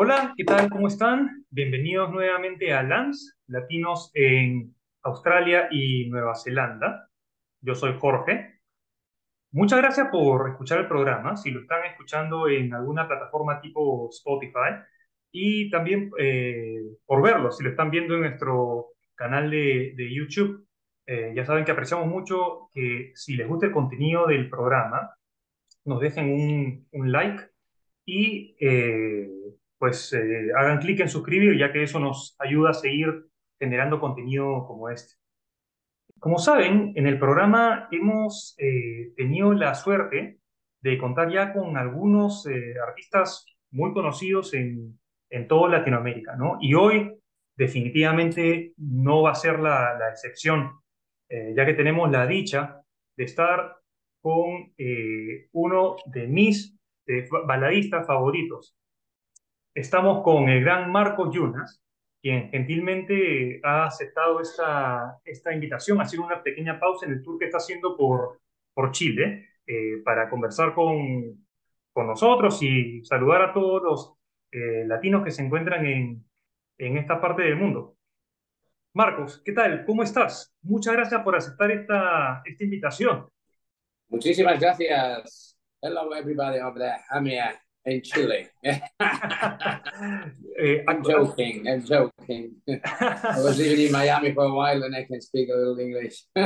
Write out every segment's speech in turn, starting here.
Hola, ¿qué tal? ¿Cómo están? Bienvenidos nuevamente a LANS, Latinos en Australia y Nueva Zelanda. Yo soy Jorge. Muchas gracias por escuchar el programa, si lo están escuchando en alguna plataforma tipo Spotify, y también eh, por verlo, si lo están viendo en nuestro canal de, de YouTube. Eh, ya saben que apreciamos mucho que si les gusta el contenido del programa, nos dejen un, un like y eh, pues eh, hagan clic en suscribir, ya que eso nos ayuda a seguir generando contenido como este. Como saben, en el programa hemos eh, tenido la suerte de contar ya con algunos eh, artistas muy conocidos en, en toda Latinoamérica, ¿no? Y hoy definitivamente no va a ser la, la excepción, ya que tenemos la dicha de estar con uno de mis baladistas favoritos, Estamos con el gran Marco Yunas, quien gentilmente ha aceptado esta, esta invitación, hacer una pequeña pausa en el tour que está haciendo por, por Chile, eh, para conversar con, con nosotros y saludar a todos los eh, latinos que se encuentran en, en esta parte del mundo. Marcos, ¿qué tal? ¿Cómo estás? Muchas gracias por aceptar esta, esta invitación. Muchísimas gracias. Hello everybody over there. I'm here in Chile. Eh, I'm joking, I'm joking. I was living in Miami for a while and I can speak a little English.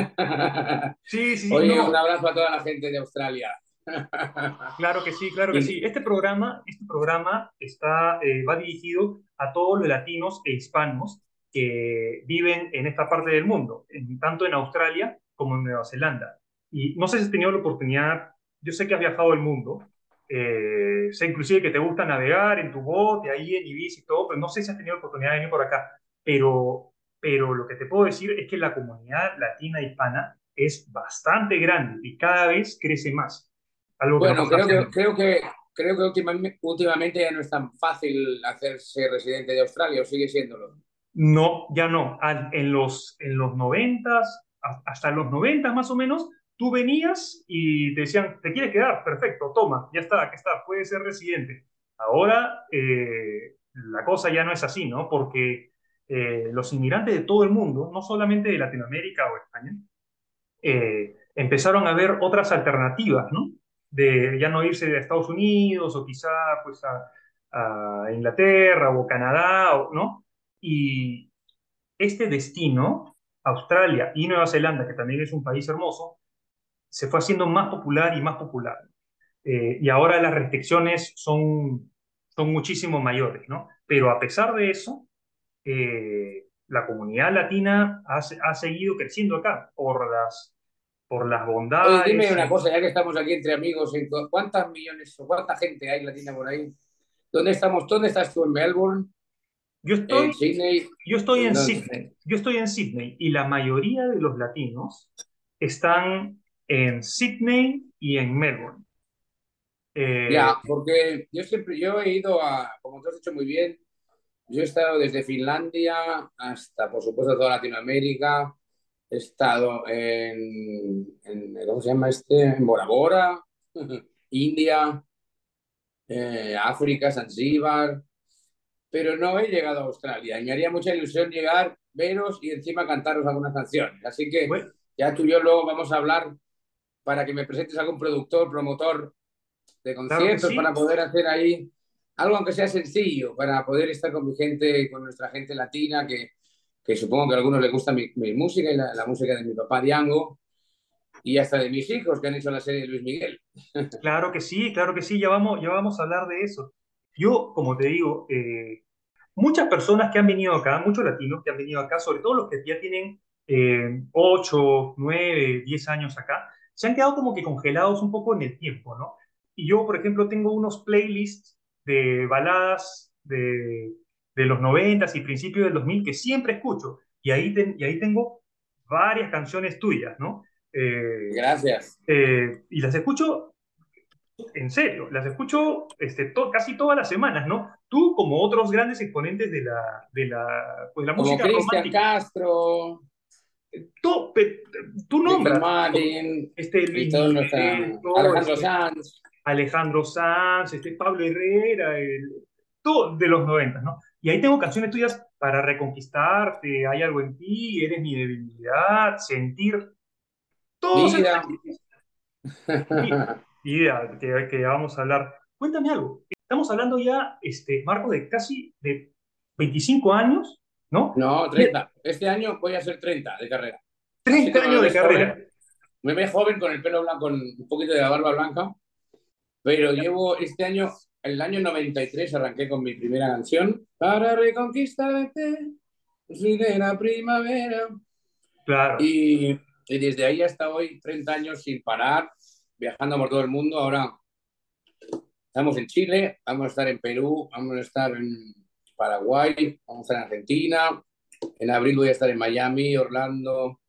sí, sí, sí. Oye, no. un abrazo a toda la gente de Australia. Claro que sí, claro que sí. Este programa, este programa está, eh, va dirigido a todos los latinos e hispanos que viven en esta parte del mundo, en- tanto en Australia como en Nueva Zelanda. Y no sé si has tenido la oportunidad, yo sé que has viajado el mundo, eh, sé inclusive que te gusta navegar en tu bote, ahí en Ibiza y todo, pero no sé si has tenido oportunidad de venir por acá. Pero, pero lo que te puedo decir es que la comunidad latina hispana es bastante grande y cada vez crece más. Algo que no creo que, creo que, creo que últimamente, últimamente ya no es tan fácil hacerse residente de Australia, o sigue siéndolo. No, ya no. En los, en los noventas, a- hasta los noventas más o menos, tú venías y te decían, ¿te quieres quedar? Perfecto, toma, ya está, aquí está, puedes ser residente. Ahora eh, la cosa ya no es así, ¿no? Porque eh, los inmigrantes de todo el mundo, no solamente de Latinoamérica o España, eh, empezaron a ver otras alternativas, ¿no? De ya no irse de Estados Unidos o quizá pues a, a Inglaterra o Canadá, ¿no? Y este destino, Australia y Nueva Zelanda, que también es un país hermoso, se fue haciendo más popular y más popular. Eh, y ahora las restricciones son, son muchísimo mayores, ¿no? Pero a pesar de eso, eh, la comunidad latina ha, ha seguido creciendo acá por las, por las Oye, bondades. dime una cosa, ya que estamos aquí entre amigos, ¿en cu- ¿cuántas millones o cuánta gente hay latina por ahí? ¿Dónde estamos? ¿Dónde estás tú? ¿En Melbourne? Yo estoy, ¿En Sydney? yo estoy en ¿En dónde? Sydney, yo estoy en Sydney y la mayoría de los latinos están en Sydney y en Melbourne. Eh, Ya, porque yo siempre, yo he ido a, como tú has dicho muy bien, yo he estado desde Finlandia hasta, por supuesto, toda Latinoamérica. He estado en, en ¿cómo se llama este? En Bora Bora, India, eh, África, Zanzíbar, pero no he llegado a Australia. Y me haría mucha ilusión llegar, veros y encima cantaros algunas canciones. Así que bueno, ya tú y yo luego vamos a hablar para que me presentes a algún productor, promotor de claro conciertos sí. para poder hacer ahí algo aunque sea sencillo, para poder estar con mi gente, con nuestra gente latina, que, que supongo que a algunos les gusta mi, mi música y la, la música de mi papá Diango y hasta de mis hijos que han hecho la serie de Luis Miguel. Claro que sí, claro que sí, ya vamos, ya vamos a hablar de eso. Yo, como te digo, eh, muchas personas que han venido acá, muchos latinos que han venido acá, sobre todo los que ya tienen eh, 8, 9, 10 años acá, se han quedado como que congelados un poco en el tiempo, ¿no? Y yo, por ejemplo, tengo unos playlists de baladas de, de los 90 y principios del 2000 que siempre escucho. Y ahí, ten- y ahí tengo varias canciones tuyas, ¿no? Eh, Gracias. eh, y las escucho en serio, las escucho este, to- casi todas las semanas, ¿no? Tú, como otros grandes exponentes de la, de la, pues, la Como música Cristian romántica, Castro, tú, tú nombras Martin este Luis Miguel, todo, Alejandro este, Sanz. Alejandro Sanz, este Pablo Herrera, el- todo de los 90, ¿no? Y ahí tengo canciones tuyas para reconquistarte, hay algo en ti, eres mi debilidad, sentir, todos Vida. idea que, que vamos a hablar. Cuéntame algo. Estamos hablando ya, este, Marco, de casi de 25 años, ¿no? No, 30. Este año voy a ser 30 de carrera. 30 años de carrera. Me ve joven con el pelo blanco, con un poquito de la barba blanca, pero llevo este año, el año 93 arranqué con mi primera canción, Para reconquistarte, la primavera. Claro. Y, y desde ahí hasta hoy, 30 años sin parar, viajando por todo el mundo. Ahora estamos en Chile, vamos a estar en Perú, vamos a estar en Paraguay, vamos a estar en Argentina. En abril voy a estar en Miami, Orlando,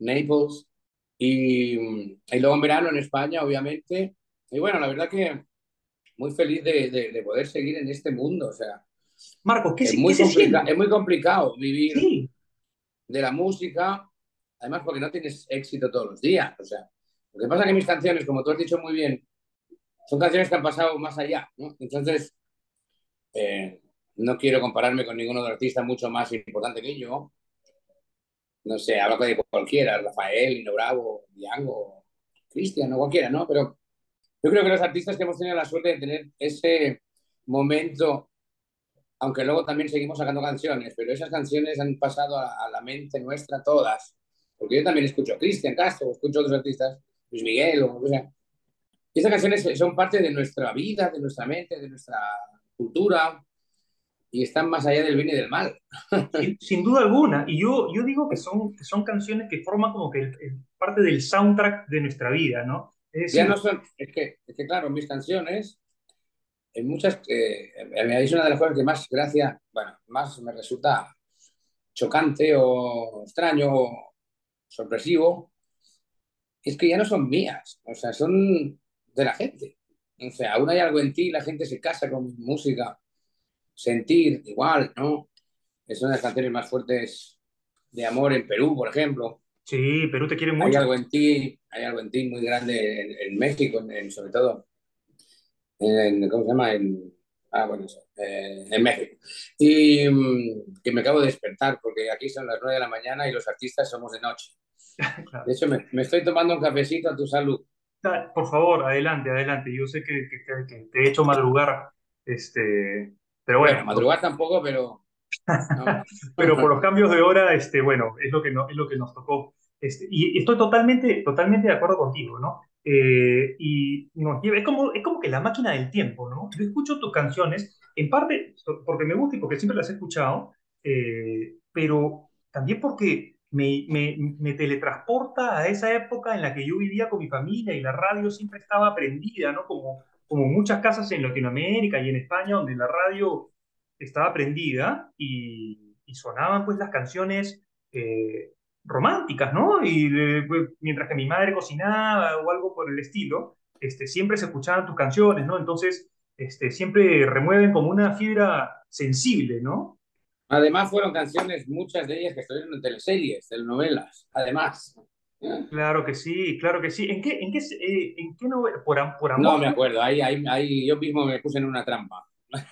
Naples. Y, y luego en verano en España, obviamente. Y bueno, la verdad que muy feliz de, de, de poder seguir en este mundo. O sea, Marco, ¿qué, es, muy qué se es muy complicado vivir Sí, de la música, además porque no tienes éxito todos los días. O sea, lo que pasa es que mis canciones, como tú has dicho muy bien, son canciones que han pasado más allá, ¿no? Entonces, eh, no quiero compararme con ningún otro artista mucho más importante que yo. No sé, hablo de cualquiera, Rafael, Lino Bravo, Diango, Cristian o cualquiera, ¿no? Pero yo creo que los artistas que hemos tenido la suerte de tener ese momento, aunque luego también seguimos sacando canciones, pero esas canciones han pasado a, la mente nuestra todas. Porque yo también escucho a Cristian Castro, escucho a otros artistas, Luis Miguel, o, o sea. Y esas canciones son parte de nuestra vida, de nuestra mente, de nuestra cultura, y están más allá del bien y del mal. sin, sin duda alguna. Y yo, yo digo que son, que son canciones que forman como que el- el- parte del soundtrack de nuestra vida, ¿no? Es Ya no son, es que, es que claro, mis canciones, en muchas, eh, es una de las cosas que más gracia, bueno, más me resulta chocante o extraño o sorpresivo, es que ya no son mías, o sea, son de la gente. O sea, aún hay algo en ti, la gente se casa con música, sentir igual, ¿no? Es una de las canciones más fuertes de amor en Perú, por ejemplo. sí, Perú te quiere Hay mucho. algo en ti, hay algo en ti muy grande en, en México, en, sobre todo, en, ¿cómo se llama? En, ah, bueno, eso, eh, en México. Y mm, que me acabo de despertar, porque aquí son las 9 de la mañana y los artistas somos de noche. Claro. De hecho, me, me estoy tomando un cafecito a tu salud. Da- Por favor, adelante, adelante. Yo sé que- que- que te he hecho madrugar, este, pero Bueno, bueno, madrugar tampoco, pero... no. pero por los cambios de hora, este, bueno, es lo que, no, es lo que nos tocó. Este, y estoy totalmente, totalmente de acuerdo contigo, ¿no? Eh, y nos lleva, es como, es como que la máquina del tiempo, ¿no? Yo escucho tus canciones, en parte porque me gusta y porque siempre las he escuchado, eh, pero también porque me, me, me teletransporta a esa época en la que yo vivía con mi familia y la radio siempre estaba prendida, ¿no? Como, como muchas casas en Latinoamérica y en España, donde la radio estaba prendida y, sonaban pues las canciones eh, románticas, ¿no? Y eh, pues, mientras que mi madre cocinaba o algo por el estilo, este, siempre se escuchaban tus canciones, ¿no? Entonces, este, siempre remueven como una fibra sensible, ¿no? Además, fueron canciones, muchas de ellas que estuvieron en teleseries, telenovelas, además. Claro que sí, claro que sí. ¿En qué, en qué, eh, en qué novela? Por, am- por amor. No me acuerdo, ahí, ahí, ahí yo mismo me puse en una trampa.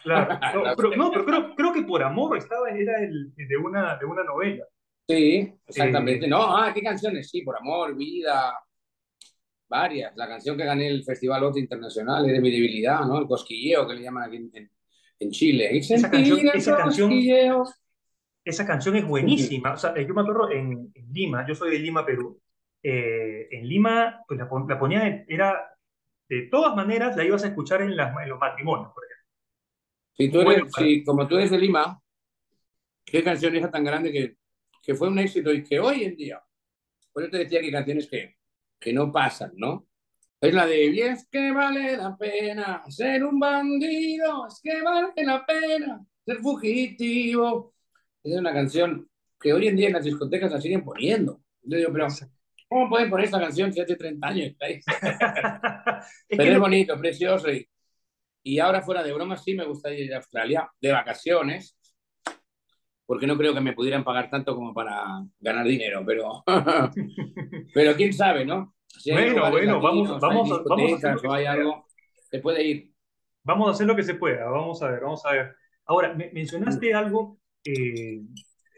Claro. No, pero, no, pero creo, creo que por amor estaba, era el, de, una, de una novela. Sí, exactamente. Eh, No, ah, ¿qué canciones? Sí, por amor, vida, varias. La canción que gané el Festival Oz Internacional es de mi debilidad, ¿no? El cosquilleo que le llaman aquí en, Chile. Y Esa canción- esa canción-. Esa canción es buenísima. O sea, yo me acuerdo en, en Lima, yo soy de Lima, Perú. Eh, en Lima, pues la, la ponía, en- era, de todas maneras, la ibas a escuchar en, las, en los matrimonios, por ejemplo. Si tú Bueno, eres, si, como tú eres de Lima, qué canción esa tan grande que, que fue un éxito y que hoy en día, por eso te decía que canciones que, que no pasan, ¿no? Es la de, y es que vale la pena ser un bandido, es que vale la pena ser fugitivo. Es una canción que hoy en día en las discotecas la siguen poniendo. Yo digo, pero ¿cómo pueden poner esta canción si hace 30 años? Es Pero es bonito, precioso. Y, y ahora fuera de broma sí me gustaría ir a Australia de vacaciones, porque no creo que me pudieran pagar tanto como para ganar dinero, pero, pero quién sabe, ¿no? Si Bueno, bueno, latinos, vamos- vamos a- vamos a hacer lo que hay sea. algo, se puede ir. vamos a hacer lo que se pueda, vamos a ver, vamos a ver. Ahora, mencionaste algo, eh,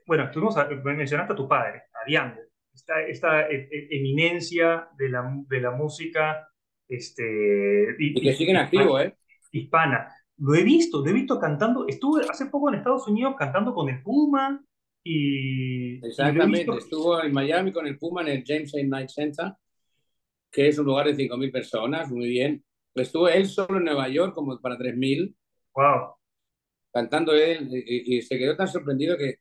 bueno, estuvimos mencionaste a tu padre, a Diango, esta, esta e, e, eminencia de la, de la música. Este, y, que siguen activo, ¿eh? Hispana. Lo he visto, lo he visto cantando. Estuve hace poco en Estados Unidos cantando con el Puma y. Exactamente, estuvo en Miami con el Puma en el James A. Night Center, que es un lugar de 5.000 personas, muy bien. Estuvo él solo en Nueva York como para 3.000. Wow. Cantando él y, y, se quedó tan sorprendido que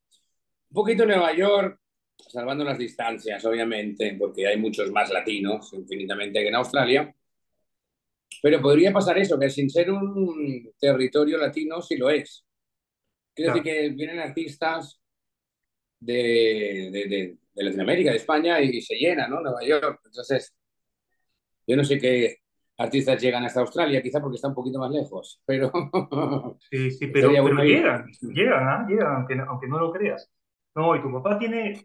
un poquito en Nueva York, salvando las distancias, obviamente, porque hay muchos más latinos infinitamente que en Australia. Pero podría pasar eso, que sin ser un territorio latino, sí lo es. Quiero decir que vienen artistas de, de, de, Latinoamérica, de España, y se llena, ¿no? Nueva York. Entonces, yo no sé qué artistas llegan hasta Australia, quizá porque está un poquito más lejos, pero... Sí, sí, pero, pero llegan, llegan, ¿ah? llegan, aunque, aunque no lo creas. No, y tu papá tiene eh,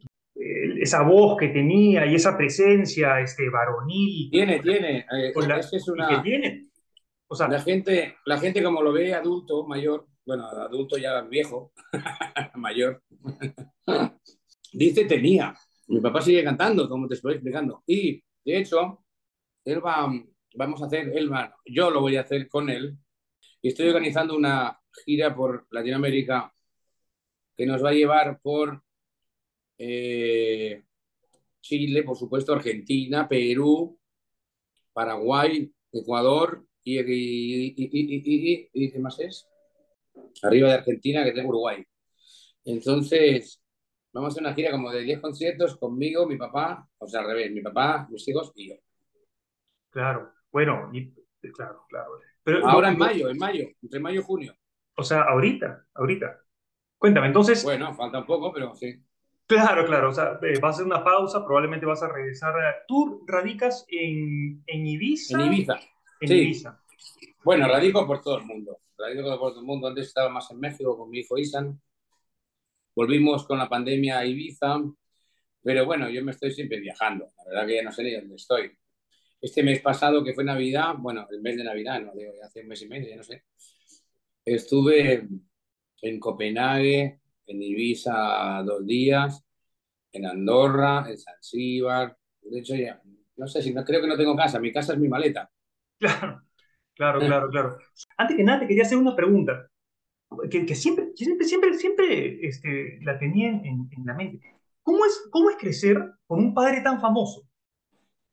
esa voz que tenía y esa presencia este, varonil. Tiene, tiene. Eh, es una... que tiene. O sea, la gente, la gente como lo ve adulto, mayor, bueno, adulto ya viejo, mayor, dice tenía. Mi papá sigue cantando, como te estoy explicando. Y, de hecho, él va, vamos a hacer, él va, yo lo voy a hacer con él. Y estoy organizando una gira por Latinoamérica que nos va a llevar por eh, Chile, por supuesto, Argentina, Perú, Paraguay, Ecuador y, y, y, ¿qué más es? Arriba de Argentina, que tengo Uruguay. Entonces, vamos a hacer una gira como de 10 conciertos conmigo, mi papá, o sea, al revés, mi papá, mis hijos y yo. Claro, bueno, claro, claro. Pero, Ahora en mayo, en mayo, entre mayo y junio. O sea, ahorita, ahorita. Cuéntame, entonces. Bueno, falta un poco, pero sí. Claro, claro, o sea, eh, va a ser una pausa, probablemente vas a regresar. ¿Tú radicas en, en Ibiza? En Ibiza. En Ibiza. Bueno, radico por todo el mundo. Radico por todo el mundo. Antes estaba más en México con mi hijo Isan. Volvimos con la pandemia a Ibiza. Pero bueno, yo me estoy siempre viajando. La verdad que ya no sé ni dónde estoy. Este mes pasado, que fue Navidad, bueno, el mes de Navidad, no digo, hace un mes y medio, ya no sé. Estuve en Copenhague, en Ibiza dos días, en Andorra, en Zanzíbar. De hecho, ya, no sé si no creo que no tengo casa, mi casa es mi maleta. Claro, claro, claro, claro. Antes que nada, te quería hacer una pregunta que, que siempre, siempre, siempre, siempre este, la tenía en, en, la mente. ¿Cómo es, ¿Cómo es crecer con un padre tan famoso?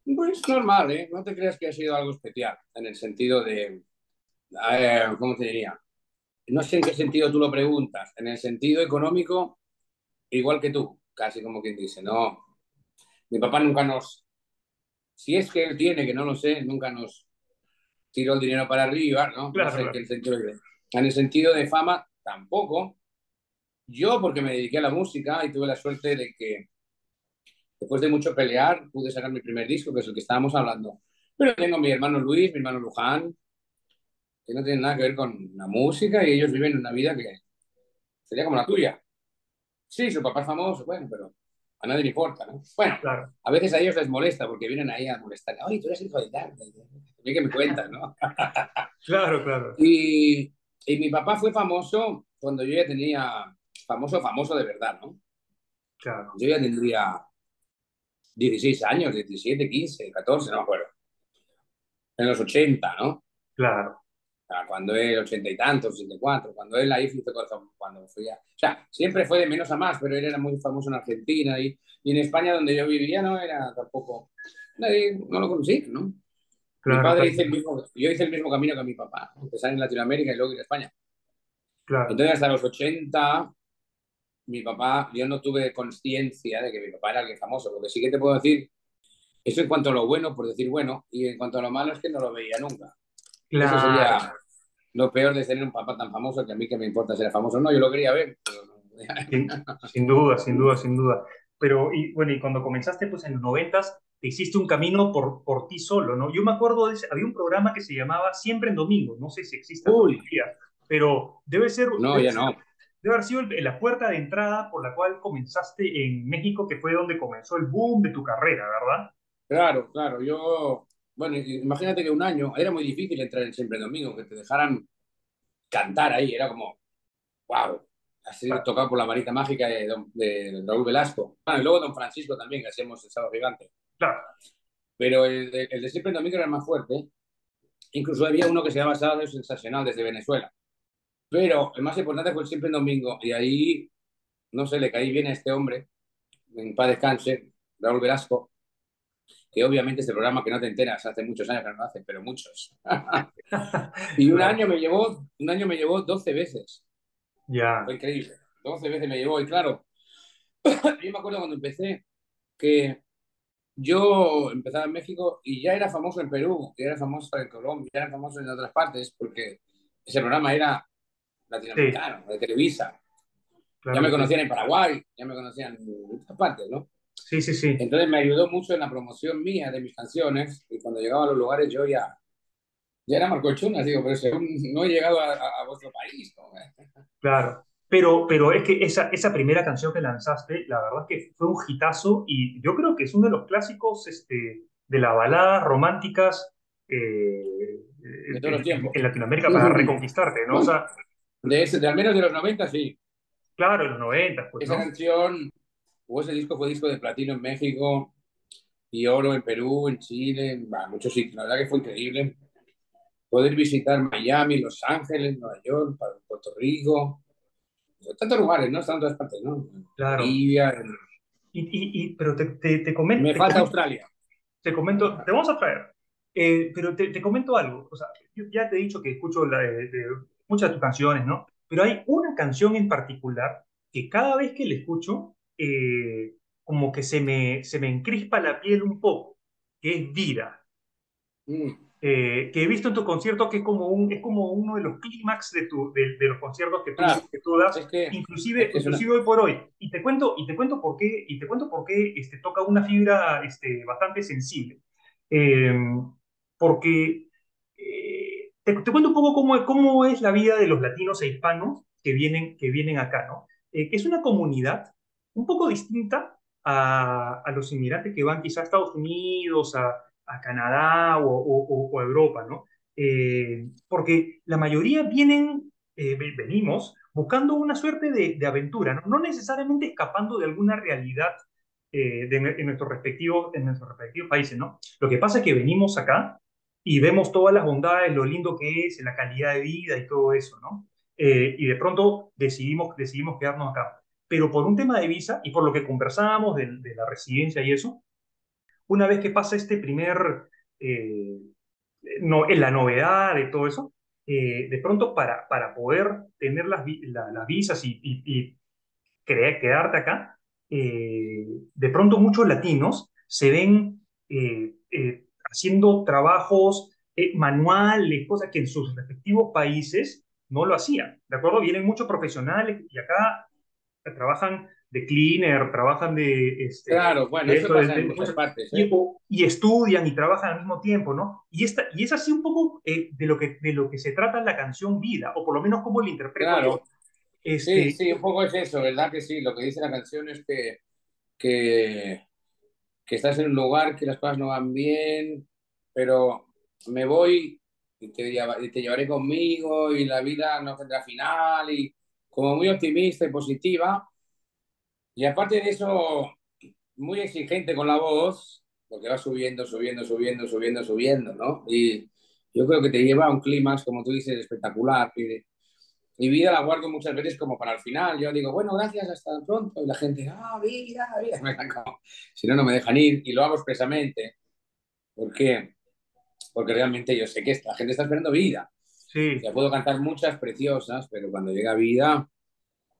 Pues normal, ¿eh? No te creas que ha sido algo especial, en el sentido de, ¿cómo te diría? No sé en qué sentido tú lo preguntas, en el sentido económico, igual que tú, casi como quien dice, no, mi papá nunca nos, si es que él tiene, que no lo sé, nunca nos tiró el dinero para arriba, ¿no? Claro, no sé el sentido de, en el sentido de fama, tampoco. Yo, porque me dediqué a la música y tuve la suerte de que después de mucho pelear, pude sacar mi primer disco, que es el que estábamos hablando. Pero tengo mi hermano Luis, mi hermano Luján, que no tienen nada que ver con la música y ellos viven una vida que sería como la tuya. Sí, su papá es famoso, bueno, pero a nadie le importa, ¿no? Bueno, claro. a veces a ellos les molesta porque vienen ahí a molestar. Ay, tú eres hijo de tal. También que me cuentas, ¿no? claro, claro. Y, y mi papá fue famoso cuando yo ya tenía, famoso, famoso de verdad, ¿no? Claro. Yo ya tendría 16 años, 17, 15, 14, no me acuerdo. En los 80, ¿no? Claro cuando él, ochenta y tantos, ochenta y cuatro, cuando él ahí fue cuando fui a... O sea, siempre fue de menos a más, pero él era muy famoso en Argentina y, y en España, donde yo vivía, no era tampoco... Nadie, no lo conocía, ¿no? mi padre hizo el mismo, yo hice el mismo camino que mi papá, empezar en Latinoamérica y luego ir a España. Claro. Entonces, hasta los 80, mi papá, yo no tuve conciencia de que mi papá era alguien famoso, porque sí que te puedo decir, eso en cuanto a lo bueno, por decir bueno, y en cuanto a lo malo es que no lo veía nunca. Claro. Eso sería lo peor de tener un papá tan famoso que a mí que me importa ser famoso. No, yo lo quería ver. Sin, duda, sin duda, sin duda. Pero, y, bueno, y cuando comenzaste, pues en los noventas, te hiciste un camino por, por ti solo, ¿no? Yo me acuerdo de ese, había un programa que se llamaba Siempre en Domingo, no sé si existe todavía, pero debe ser... No, ya no. Debe haber sido la puerta de entrada por la cual comenzaste en México, que fue donde comenzó el boom de tu carrera, ¿verdad? Claro, claro. Yo bueno, imagínate que un año era muy difícil entrar en Siempre Domingo, que te dejaran cantar ahí, era como, wow, ha sido tocado por la varita mágica de, de, Raúl Velasco. Y luego Don Francisco también, que hacemos el sábado gigante. Claro. Pero el de, el de Siempre Domingo era el más fuerte. Incluso había uno que se llamaba Sábado Sensacional desde Venezuela. Pero el más importante fue el Siempre Domingo. Y ahí, no sé, le caí bien a este hombre, en paz descanse, Raúl Velasco, que obviamente este programa que no te enteras, hace muchos años que no lo hace, pero muchos. y un año me llevó, un año me llevó 12 veces. Ya. Fue increíble. 12 veces me llevó y claro, yo me acuerdo cuando empecé que yo empezaba en México y ya era famoso en Perú, ya era famoso en Colombia, ya era famoso en otras partes porque ese programa era latinoamericano, de Televisa. ya me conocían en Paraguay, ya me conocían en otras partes, ¿no? Sí, sí, sí. Entonces me ayudó mucho en la promoción mía de mis canciones y cuando llegaba a los lugares yo ya, ya era Marco Chunas, digo, pero no he llegado a, a, vuestro país. ¿no? Claro. Pero, pero es que esa, esa primera canción que lanzaste, la verdad es que fue un hitazo y yo creo que es uno de los clásicos este, de las baladas románticas eh, de todos los tiempos. en Latinoamérica para reconquistarte, ¿no? O sea, de, ese, de al menos de los 90, sí. Claro, de los 90. Pues, Esa canción, ese disco fue disco de platino en México y oro en Perú, en Chile, en muchos sitios. La verdad que fue increíble. Poder visitar Miami, Los Ángeles, Nueva York, Puerto Rico, tantos lugares, ¿no? Están en todas partes, ¿no? Claro. Bolivia. Y, y, y, pero te, te, te comento. Me falta Australia. Te comento, te vamos a traer. Eh, pero te, te, comento algo. O sea, yo ya te he dicho que escucho la, de, de, muchas de tus canciones, ¿no? Pero hay una canción en particular que cada vez que la escucho, eh, como que se me, se me encrispa la piel un poco, que es Vida. Mm. Eh, que he visto en tu concierto que es como, un, es como uno de los clímax de, tu, de, de, los conciertos que tú, claro, que tú das, es que, inclusive, es que inclusive una... hoy por hoy. Y te cuento, y te cuento por qué, y te cuento por qué este, toca una fibra este, bastante sensible. Eh, porque eh, te, te, cuento un poco cómo, cómo es la vida de los latinos e hispanos que vienen, que vienen acá, ¿no? Eh, es una comunidad un poco distinta a, a, los inmigrantes que van quizá a Estados Unidos, a, a Canadá o, o, o, a Europa, ¿no? Eh, porque la mayoría vienen, eh, venimos buscando una suerte de, de aventura, ¿no? no necesariamente escapando de alguna realidad eh, de, en, nuestros respectivos, en nuestros respectivos países, ¿no? Lo que pasa es que venimos acá y vemos todas las bondades, lo lindo que es, la calidad de vida y todo eso, ¿no? Eh, y de pronto decidimos, decidimos quedarnos acá. Pero por un tema de visa y por lo que conversábamos de, de la residencia y eso, una vez que pasa este primer, eh, no, la novedad de todo eso, eh, de pronto para, para poder tener las, la, las visas y, y, y creer, quedarte acá, eh, de pronto muchos latinos se ven eh, eh, haciendo trabajos manuales, cosas que en sus respectivos países no lo hacían, ¿de acuerdo? Vienen muchos profesionales y acá trabajan de cleaner, trabajan de... Este, claro, bueno, de eso pasa de, en muchas partes. ¿eh? Y, estudian y trabajan al mismo tiempo, ¿no? Y, esta, y es así un poco eh, de, lo que, de lo que se trata la canción Vida, o por lo menos cómo la interpreto claro. yo. Este... Sí, sí, un poco es eso, ¿verdad? Que sí, lo que dice la canción es que, que, que estás en un lugar que las cosas no van bien, pero me voy y te, y te llevaré conmigo y la vida no tendrá final y como muy optimista y positiva. Y aparte de eso, muy exigente con la voz, porque va subiendo, subiendo, subiendo, subiendo, subiendo, ¿no? Y yo creo que te lleva a un clímax, como tú dices, espectacular. Y mi vida la guardo muchas veces como para el final. Yo digo, bueno, gracias, hasta pronto. Y la gente, ah, oh, vida, vida. Si no, no me dejan ir. Y lo hago expresamente. ¿Por qué? Porque realmente yo sé que la gente está esperando vida. Sí. Ya puedo cantar muchas preciosas, pero cuando llega vida,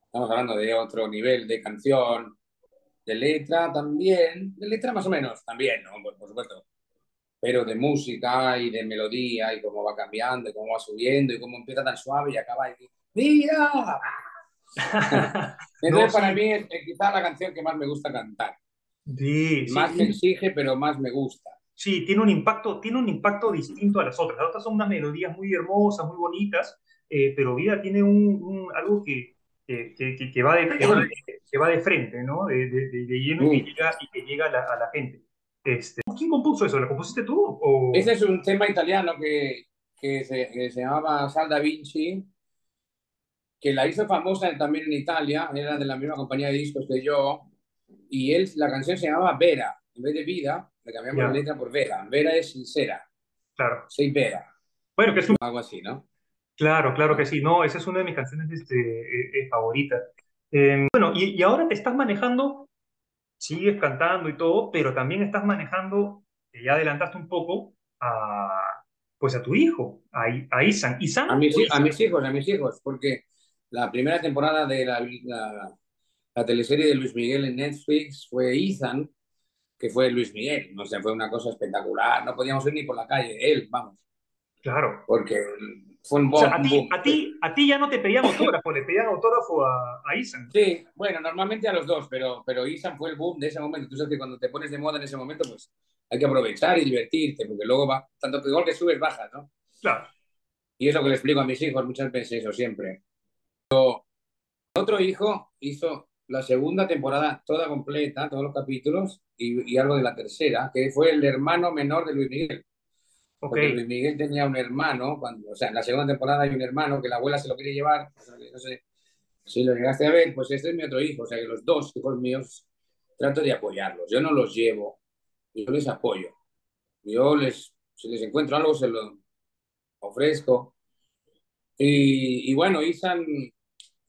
estamos hablando de otro nivel de canción, de letra también, de letra más o menos también, ¿no? por, por, supuesto, pero de música y de melodía y cómo va cambiando y cómo va subiendo y cómo empieza tan suave y acaba y ¡Mira! Entonces no, para sí. mí es, es quizá la canción que más me gusta cantar. Sí, más sí, me exige, pero más me gusta. Sí, tiene un impacto, tiene un impacto distinto a las otras. Las otras son unas melodías muy hermosas, muy bonitas, eh, pero Vida tiene un, un algo que, que, que, que, va de, que, va de, frente, ¿no? De, de, de lleno y que llega, y que llega a, la, a la gente. Este, ¿Quién compuso eso? ¿Lo compusiste tú? O... Ese es un tema italiano que, que, se, que se llamaba Sal da Vinci que la hizo famosa también en Italia, era de la misma compañía de discos que yo, y él, la canción se llamaba Vera, en vez de Vida, le cambiamos Ya. la letra por Vera. Vera es sincera, Claro. soy Vera, Bueno, que es un... algo así, ¿no? Claro, claro que sí. No, esa es una de mis canciones este, eh, eh, favoritas. Eh, bueno, y, y ahora te estás manejando, sigues cantando y todo, pero también estás manejando, ya adelantaste un poco, a, pues a tu hijo, a, a Isan. ¿Isan A mis, o hi- a Isan? mis hijos, a mis hijos, porque la primera temporada de la, la, la teleserie de Luis Miguel en Netflix fue Ethan, que fue Luis Miguel, o sea, fue una cosa espectacular, no podíamos ir ni por la calle, él, vamos, Claro. porque fue un O sea, boom, a ti, boom. a ti, a ti ya no te pedían autógrafo, le pedían autógrafo a, a Isan. Sí, bueno, normalmente a los dos, pero, pero Ethan fue el boom de ese momento. Tú sabes que cuando te pones de moda en ese momento, pues hay que aprovechar y divertirte, porque luego va, tanto que igual que subes, bajas, ¿no? Claro. Y es lo que le explico a mis hijos muchas veces, eso siempre. Pero otro hijo hizo la segunda temporada toda completa, todos los capítulos, y, y algo de la tercera, que fue el hermano menor de Luis Miguel. Porque Luis Miguel tenía un hermano, cuando, o sea, en la segunda temporada hay un hermano que la abuela se lo quiere llevar, no sé si lo llegaste a ver, pues este es mi otro hijo, o sea que los dos hijos míos trato de apoyarlos, yo no los llevo, yo les apoyo, yo les, si les encuentro algo se lo ofrezco. Y, y bueno, Isan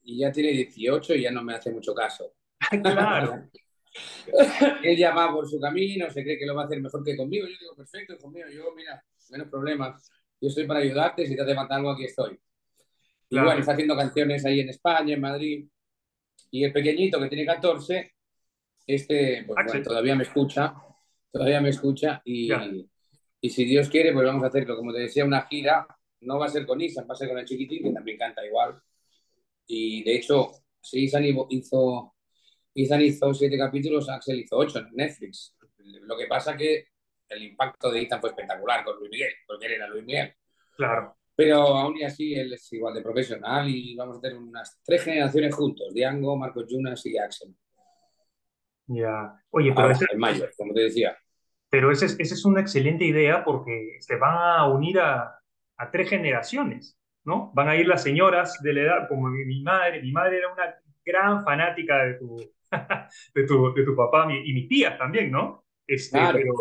ya tiene 18 y ya no me hace mucho caso. Claro. Él ya va por su camino, se cree que lo va a hacer mejor que conmigo. Yo digo, perfecto, mío, yo, mira, menos problemas. Yo estoy para ayudarte, si te hace falta algo, aquí estoy. Y Claro. bueno, está haciendo canciones ahí en España, en Madrid. Y el pequeñito que tiene 14, este, pues Axel. bueno, todavía me escucha, todavía me escucha. Y, y si Dios quiere, pues vamos a hacerlo. Como te decía, una gira, no va a ser con Isan, va a ser con el chiquitín, que también canta igual. Y de hecho, si Isan hizo, Ethan hizo siete capítulos, Axel hizo ocho en Netflix. Lo que pasa que el impacto de Ethan fue espectacular con Luis Miguel, porque él era Luis Miguel. Claro. Pero aún y así él es igual de profesional y vamos a tener unas tres generaciones juntos, Diango, Marcos Jonas y Axel. Ya. Oye, pero Ahora, ese, en mayo, como te decía. pero ese es, esa es una excelente idea porque se van a unir a, a tres generaciones, ¿no? Van a ir las señoras de la edad, como mi, mi madre. Mi madre era una gran fanática de tu, de tu, de tu papá mi- y mis tías también, ¿no? Este, Claro. pero,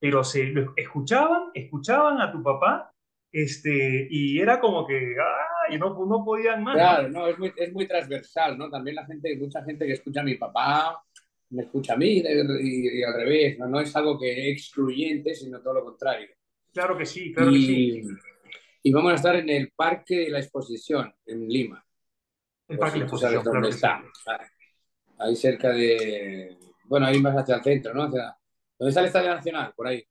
pero se escuchaban, escuchaban a tu papá, este, y era como que, ah, y no, no podían más. Claro, no, es muy, es muy transversal, ¿no? También la gente, mucha gente que escucha a mi papá, me escucha a mí y, y al revés, ¿no? No es algo que excluyente, sino todo lo contrario. Claro que sí, claro que sí. Y, vamos a estar en el Parque de la Exposición, en Lima. El parque de la exposición, claro está. Ahí cerca de. Bueno, ahí más hacia el centro, ¿no? Hacia... ¿Dónde está el Estadio Nacional? Por ahí.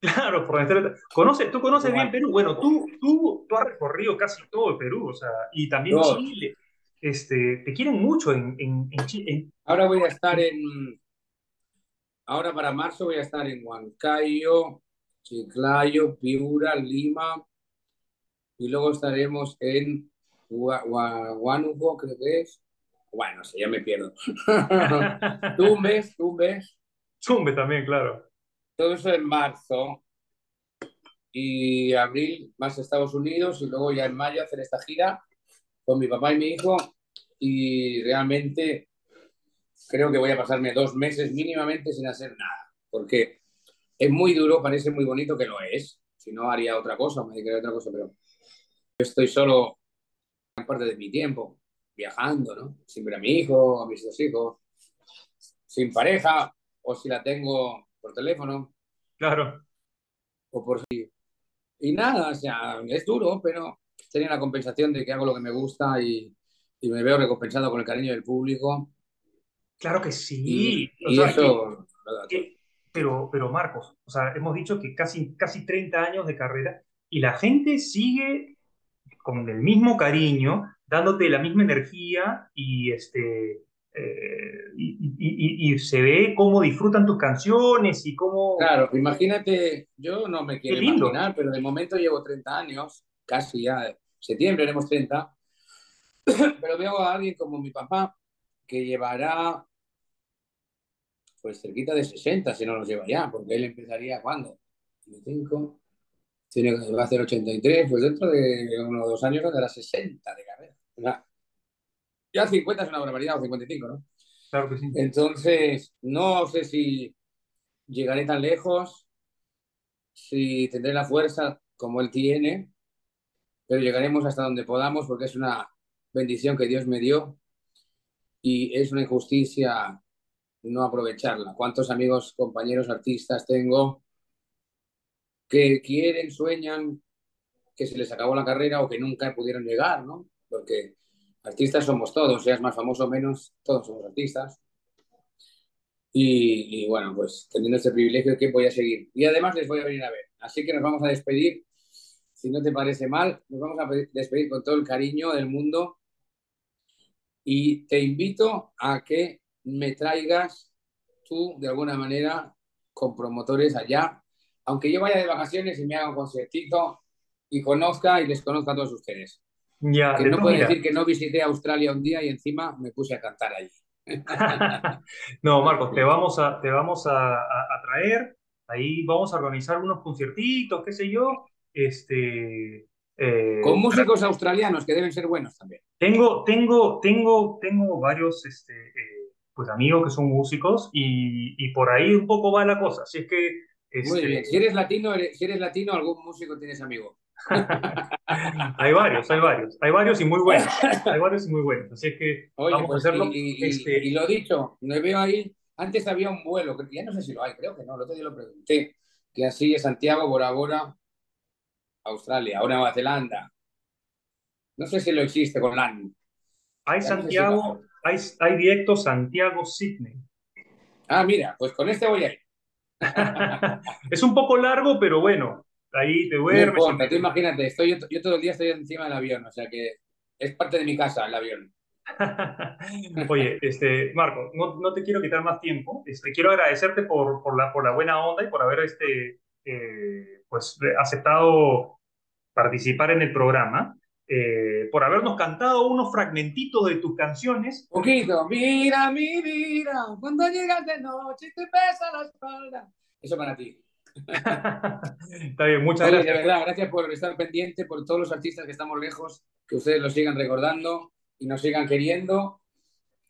Claro, por donde está- conoce, tú conoces Igual. bien Perú. Bueno, tú, tú, tú has recorrido casi todo el Perú, o sea, y también. Chile. Este, te quieren mucho en, en, en Chile. Ahora voy a estar en. Ahora para marzo voy a estar en Huancayo, Chiclayo, Piura, Lima. Y luego estaremos en Huánuco, creo que es. Bueno, no sé, ya me pierdo. Tumbes, Tumbes. Zumbe también, claro. Todo eso en marzo. Y abril más Estados Unidos y luego ya en mayo hacer esta gira con mi papá y mi hijo. Y realmente creo que voy a pasarme dos meses mínimamente sin hacer nada. Porque es muy duro, parece muy bonito que lo es. Si no, haría otra cosa, me dedicaría a otra cosa, pero yo estoy solo gran parte de mi tiempo viajando, ¿no? Sin ver a mi hijo, a mis dos hijos, sin pareja, o si la tengo por teléfono, Claro. o por Y nada, o sea, es duro, pero tenía la compensación de que hago lo que me gusta y, y me veo recompensado con el cariño del público. Claro que sí. Y sea, eso, que- que- pero, pero Marcos, o sea, hemos dicho que casi, casi 30 años de carrera y la gente sigue con el mismo cariño, dándote la misma energía y, este, eh, y, y- y- y se ve cómo disfrutan tus canciones y cómo... Claro, imagínate, yo no me quiero imaginar, pero de momento llevo 30 años, casi ya, septiembre haremos 30, pero veo a alguien como mi papá que llevará pues cerquita de 60, si no los lleva ya, porque él empezaría ¿cuándo? 25, tiene, va a hacer 83, pues dentro de unos dos años dará 60 de carrera. Ya 50 es una barbaridad, o 55, ¿no? Claro que sí. Entonces, no sé si llegaré tan lejos, si tendré la fuerza como él tiene, pero llegaremos hasta donde podamos porque es una bendición que Dios me dio y es una injusticia no aprovecharla. ¿Cuántos amigos, compañeros, artistas tengo que quieren, sueñan que se les acabó la carrera o que nunca pudieron llegar, ¿no? Porque artistas somos todos, seas más famoso o menos, todos somos artistas. Y, bueno, pues teniendo este privilegio que voy a seguir. Y además les voy a venir a ver. Así que nos vamos a despedir. Si no te parece mal, nos vamos a despedir con todo el cariño del mundo. Y te invito a que me traigas tú, de alguna manera, con promotores allá. Aunque yo vaya de vacaciones y me haga un conciertito y conozca y les conozca a todos ustedes. Ya, que no puedo decir que no visité Australia un día y encima me puse a cantar allí. no, Marcos, te vamos a, te vamos a, a, traer, ahí vamos a organizar unos conciertitos, qué sé yo. Este, eh, Con músicos australianos que deben ser buenos también. Tengo, tengo, tengo, tengo varios este, eh, pues amigos que son músicos y, y, por ahí un poco va la cosa. Así es que. Este... Muy bien. Si eres latino, si eres latino, algún músico tienes amigo. hay varios, hay varios, hay varios y muy buenos, hay varios y muy buenos, así que Oye, vamos pues a hacerlo. Y, este... y, lo dicho, me veo ahí, antes había un vuelo, ya no sé si lo hay, creo que no, el otro día lo pregunté, que así es Santiago, Bora Bora, Australia, o Nueva Zelanda. No sé si lo existe con LAN. Hay ya Santiago, no si hay, hay directo Santiago-Sydney. Ah, mira, pues con este voy a ir. es un poco largo, pero bueno, ahí te duermes. No importa, tú imagínate, estoy, yo, yo, todo el día estoy encima del avión, o sea que es parte de mi casa el avión. Oye, este, Marco, no, no, te quiero quitar más tiempo. Este, quiero agradecerte por, por, la, por la buena onda y por haber este, eh, pues, aceptado participar en el programa. Eh, por habernos cantado unos fragmentitos de tus canciones. Poquito, mira mi vida, cuando llegas de noche y te pesa la espalda. Eso para ti. Está bien, muchas Oye, gracias. De verdad, gracias por estar pendiente, por todos los artistas que estamos lejos, que ustedes lo sigan recordando y nos sigan queriendo.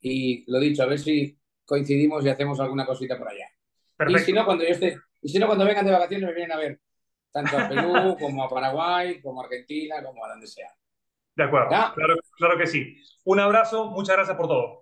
Y lo dicho, a ver si coincidimos y hacemos alguna cosita por allá. Perfecto. Y si no, cuando yo esté, y si no, cuando vengan de vacaciones me vienen a ver, tanto a Perú como a Paraguay, como a Argentina, como a donde sea. De acuerdo, claro, claro que sí. Un abrazo, muchas gracias por todo.